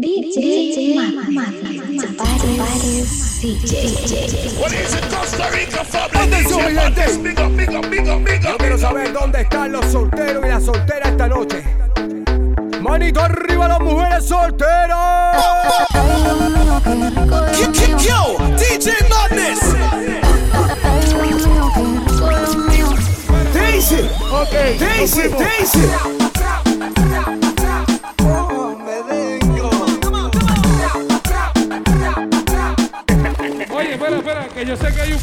DJ Yo quiero saber dónde están los solteros y las solteras esta noche. Manito arriba las mujeres solteras. Yo, DJ Madness. Daisy, Daisy, Daisy.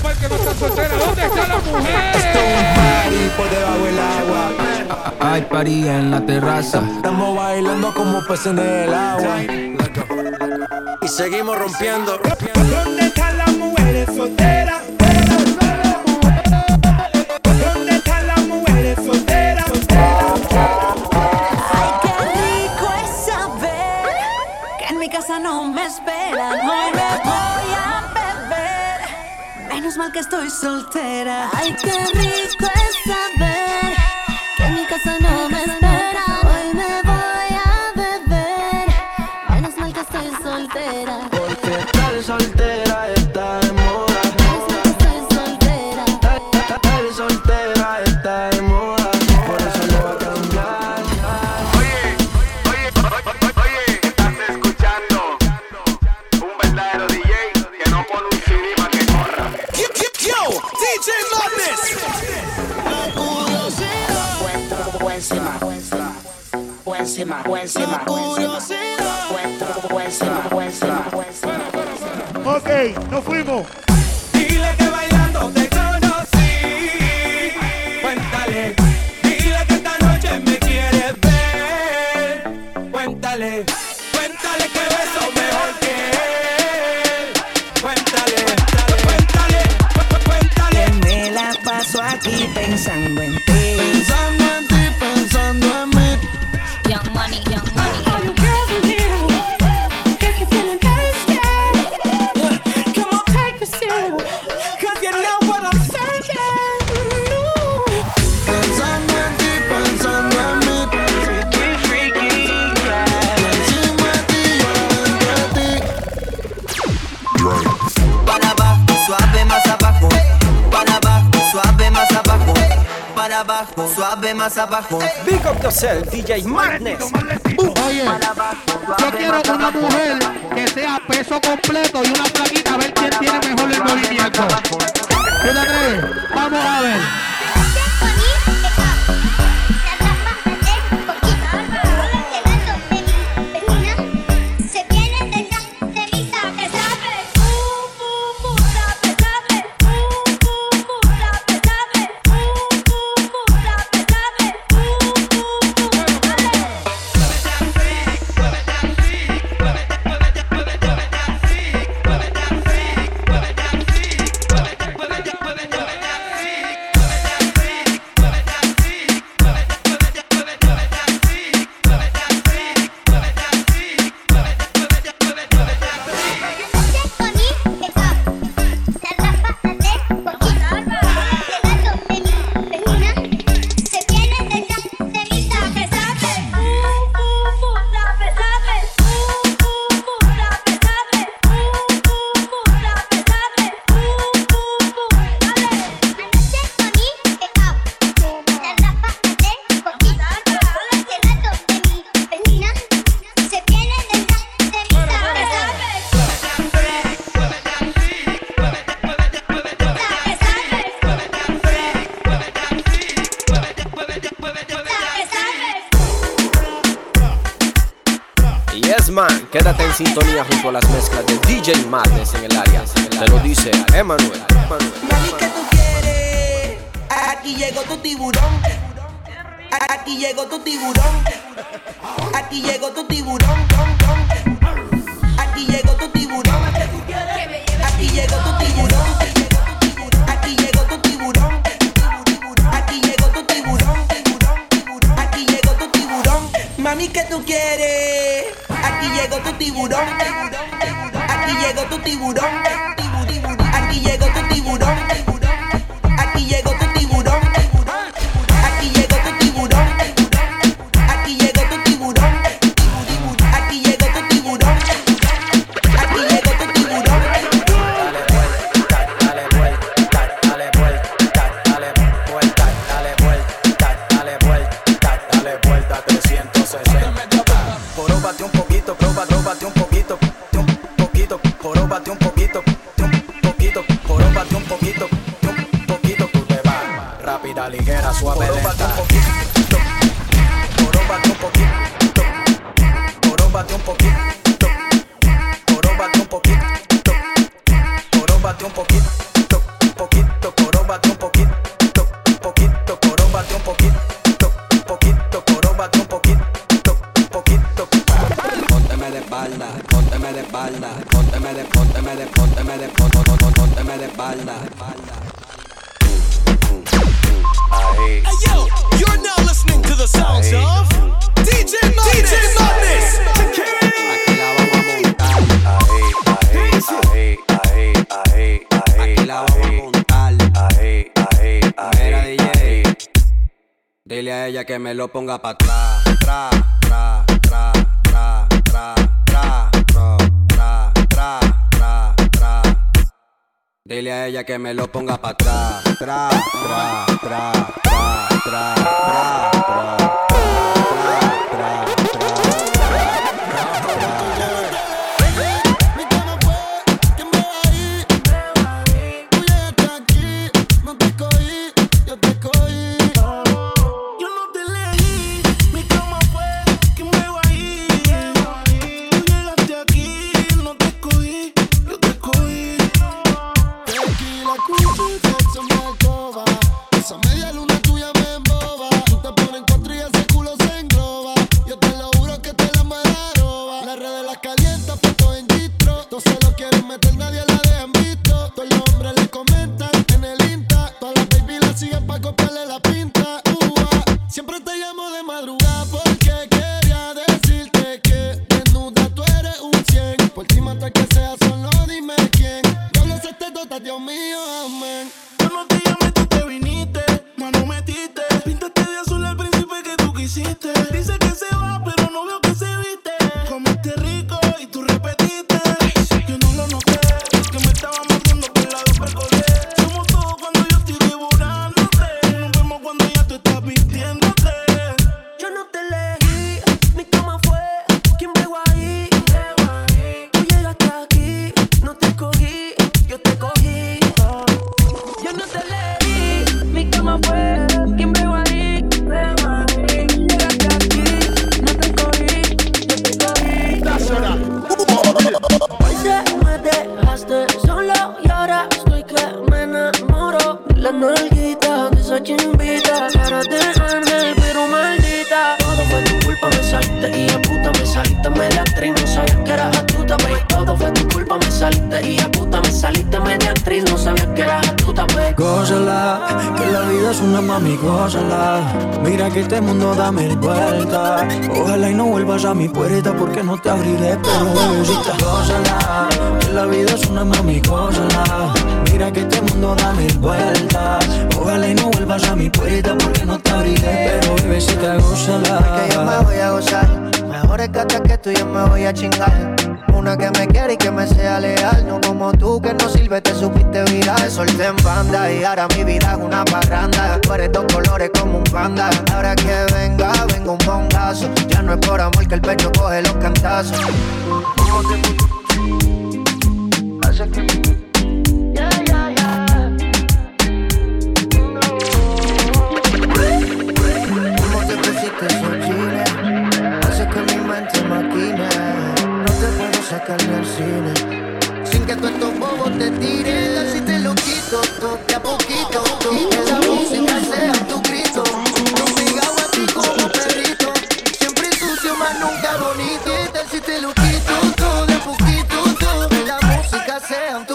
porque no están solteras. ¿Dónde están las mujeres? Esto es party por debajo del agua. Hay party en la terraza. Estamos bailando como peces en el agua. Y seguimos rompiendo. ¿Dónde están las mujeres solteras? no me esperan, hoy me voy a Menos mal que estoy soltera. Ay, qué rico es saber que en mi casa no me espera. abajo. Big up yourself, DJ Madness. Uh, oye, yo quiero una mujer que sea peso completo y una plaquita a ver quién tiene mejor el movimiento. ¿Tú te? Vamos a ver. llegó tu tiburón. Aquí llegó tu tiburón. Aquí llegó tu tiburón. tiburón. me lo ponga pa' atrás. Tra, tra, tra, tra, tra, tra, tra, tra, tra, tra. Dile a ella que me lo ponga pa' atrás. Tra, tra, tra, tra, tra, tra, tra. musita, gózala Que la vida es una mami, gózala Mira que este mundo da mil vueltas. Ojalá y no vuelvas a mi puerta porque no te abriré. Pero bebecita, gózala. Que yo me voy a gozar amores que hasta que estoy yo me voy a chingar. Una que me quiere y que me sea leal. No como tú que no sirve, te supiste virar. Me solté en banda y ahora mi vida es una parranda. Tú eres dos colores como un panda. Ahora que venga, vengo un bongazo. Ya no es por amor que el pecho coge los cantazos. Hace que Sin que todos estos bobos te tiren, si te lo quito, todo de a poquito. Y que esa música sea tu grito. No me a ti como perrito. Siempre sucio, más nunca bonito. ¿Qué tal si te lo quito, todo de a poquito? Todo la música sea tu grito.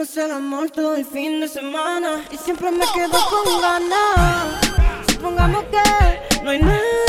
Hicimos el amor todo el fin de semana y siempre me oh, quedo oh, con oh. ganas. Supongamos que no hay nada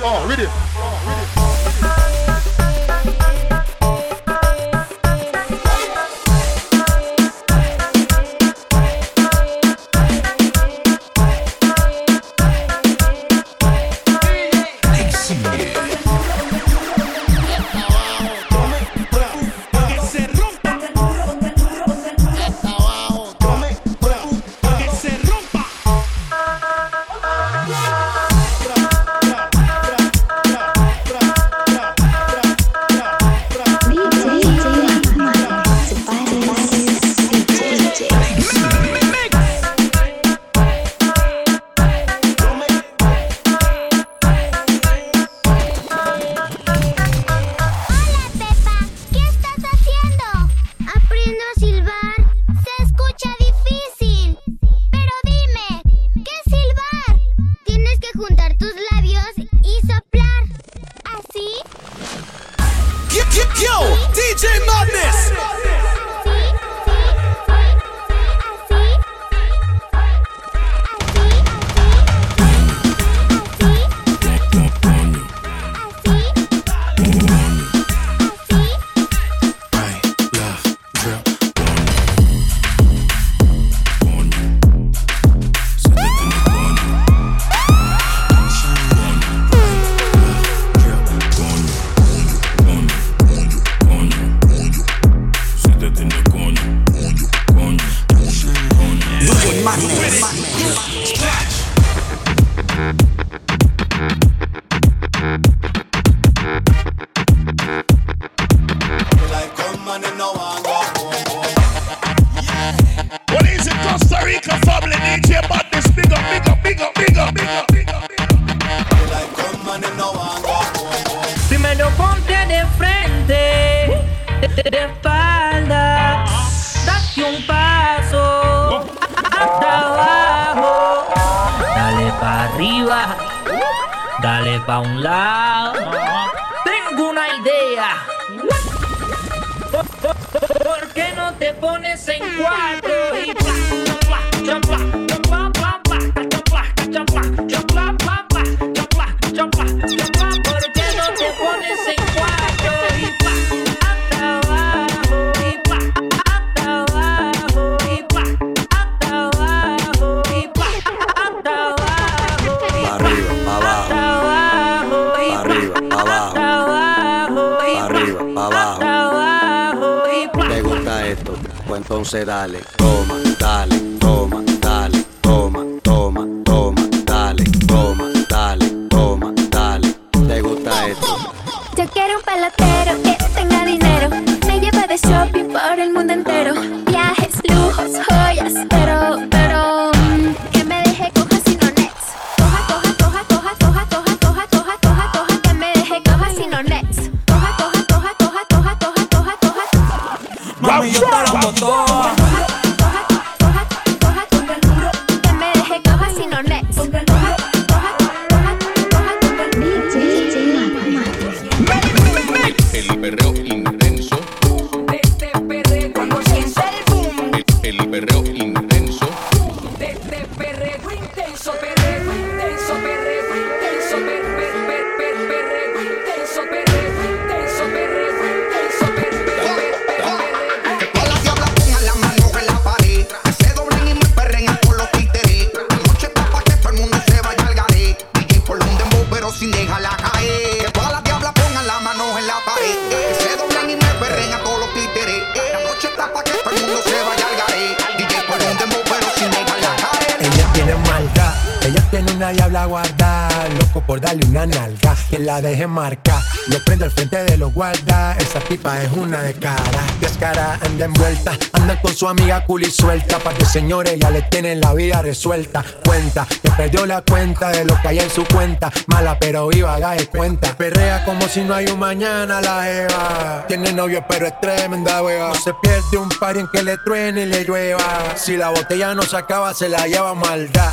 Oh, read it. like a family DJ badness. Big up, big up, big. Primero ponte de frente, de, de espalda, date un paso hasta abajo, dale pa arriba, dale pa un lado. Tengo una idea. ¿Por qué no te pones en cuatro? entonces dale, toma, dale, toma. La deje marcar. Lo prendo al frente de los guardas, esa tipa es una de cara. Descara, anda envuelta, anda con su amiga culi suelta. Pa' que señores ya le tienen la vida resuelta. Cuenta que perdió la cuenta de lo que hay en su cuenta. Mala pero viva, haga de cuenta. Perrea como si no hay un mañana la Eva. Tiene novio pero es tremenda wea. No se pierde un par en que le truene y le llueva. Si la botella no se acaba, se la lleva maldad.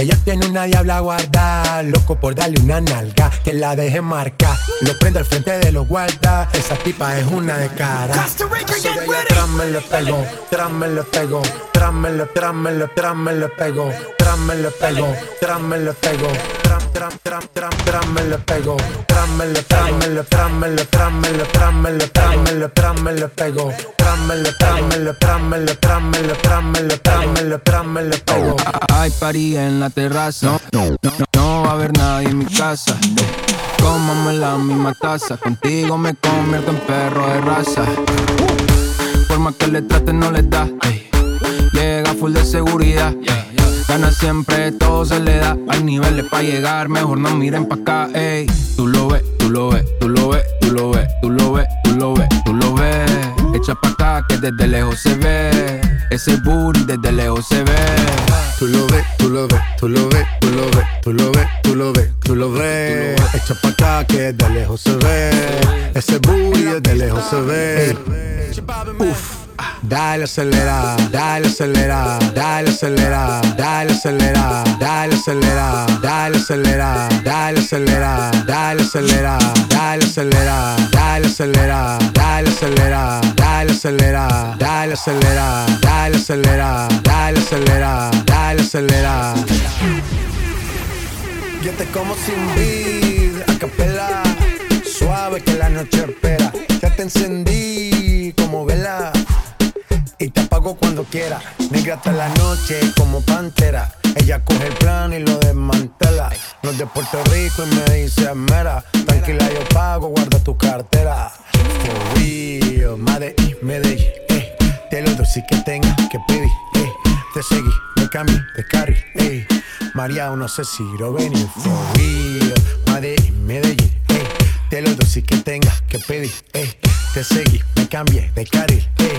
Ella tiene una diabla guardada, loco por darle una nalga, que la deje marcar. Lo prendo al frente de los guardas, esa tipa es una de cara. Trámelo pego, trámelo pego, trámelo, trámelo, trámelo pego, trámelo pego, trámelo pego, tram, tram, tram, tram, trámelo pego, trámelo, trámelo, trámelo, trámelo, trámelo, trámelo, trámelo pego trámelo, trámelo, trámelo, trámelo, trámelo, trámelo, trámelo, pego. Hay party en la terraza, no, no, no, va a haber nadie en mi casa. Cómame la misma taza, contigo me convierto en perro de raza. Forma que le traten no le da, llega full de seguridad. Gana siempre, todo se le da. Hay niveles para llegar, mejor no miren pa' acá, ey. Tú lo ves, tú lo ves desde lejos se ve. Ese booty desde lejos se ve. Tú lo ves, tú lo ves, tú lo ves, tú lo ves, tú lo ves, tú lo ves, tú lo ves. Echa pa' acá que de lejos se ve. Ese booty de lejos se ve. Uf. Dale acelera, dale acelera, dale acelera, dale acelera, dale acelera, dale acelera, dale acelera, dale acelera, dale acelera, dale acelera, dale acelera, dale acelera, dale acelera, dale acelera, dale acelera, dale acelera. Yo te como sin vid, a capela, suave que la noche espera. Ya te encendí como vela y te apago cuando quiera. Negra hasta la noche como pantera. Ella coge el plan y lo desmantela. No de Puerto Rico y me dice mera. Tranquila, yo pago, guarda tu cartera. For real, Medellín, Medellín, eh. Te lo doy si que tenga que pedir, eh. Te seguí, me cambié de carril, eh. María, no sé si lo venir. For real, Medellín, Medellín, eh. Te lo doy si que tenga que pedir, eh. Te seguí, me cambié de carril, eh.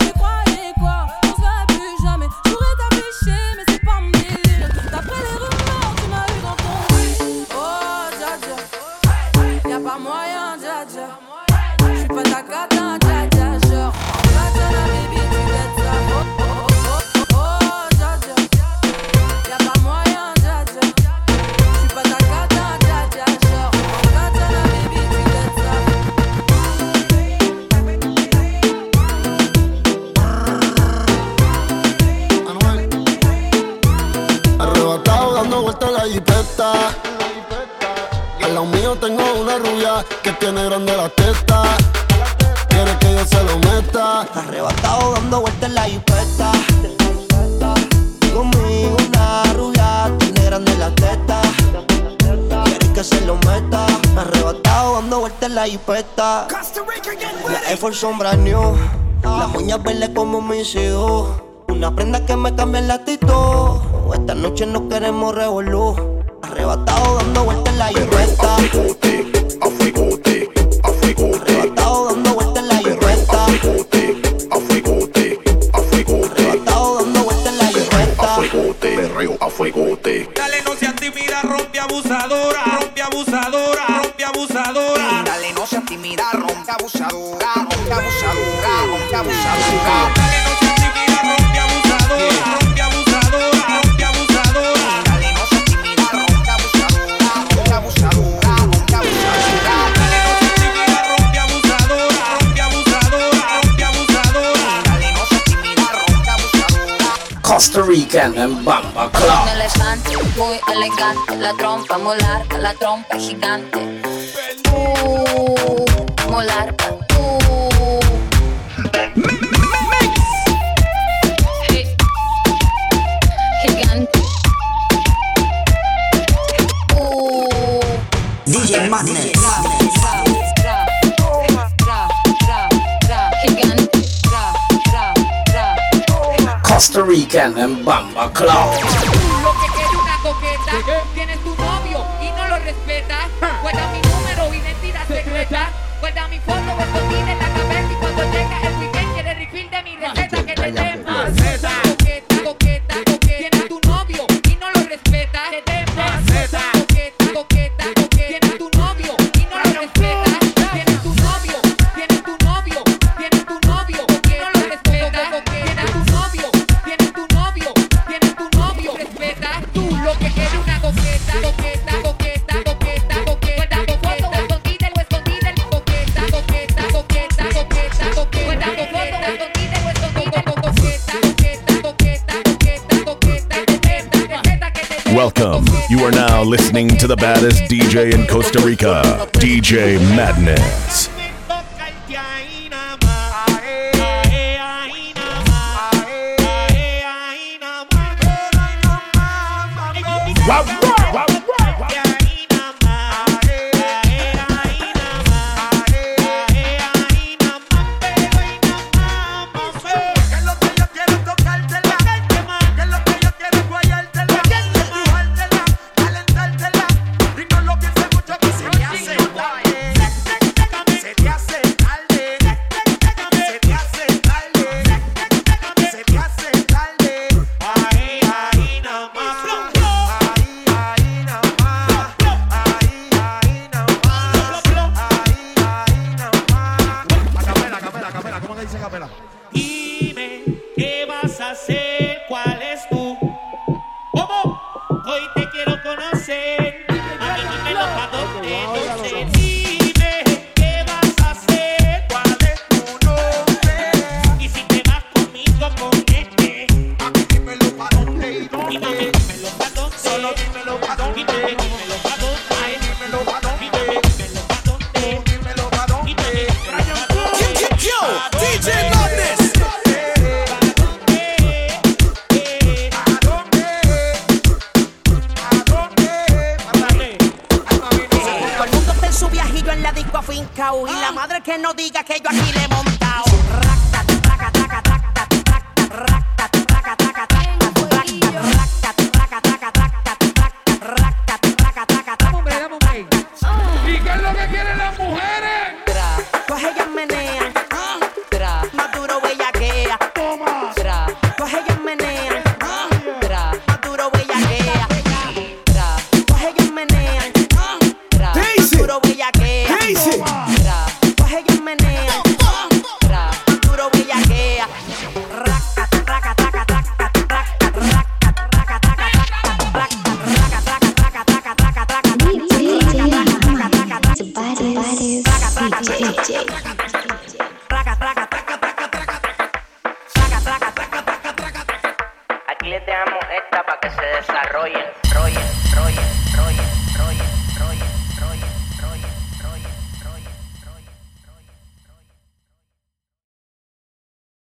La Force sombra new. Las uñas verdes como mis hijos. Una prenda que me cambia el actitud. Esta noche no queremos revolú. Arrebatado dando vueltas en la jipeta. Arrebatado dando vueltas en la jipeta. Arrebatado dando vueltas en la jipeta. Perreo a fuegote. Dale, no seas tímida, rompe abusadora, rompe abusadora, rompe abusadora. Dale, no seas tímida, rompe abusadora, Costa Rican en Bamba Club. Un elefante muy elegante, la trompa muy larga, la trompa gigante. Uh, muy larga. and them Bamba Claw. listening to the baddest DJ in Costa Rica, DJ Madness.